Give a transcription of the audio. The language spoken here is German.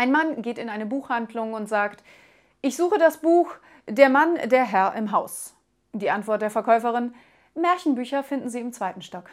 Ein Mann geht in eine Buchhandlung und sagt, ich suche das Buch Der Mann, der Herr im Haus. Die Antwort der Verkäuferin, Märchenbücher finden Sie im zweiten Stock.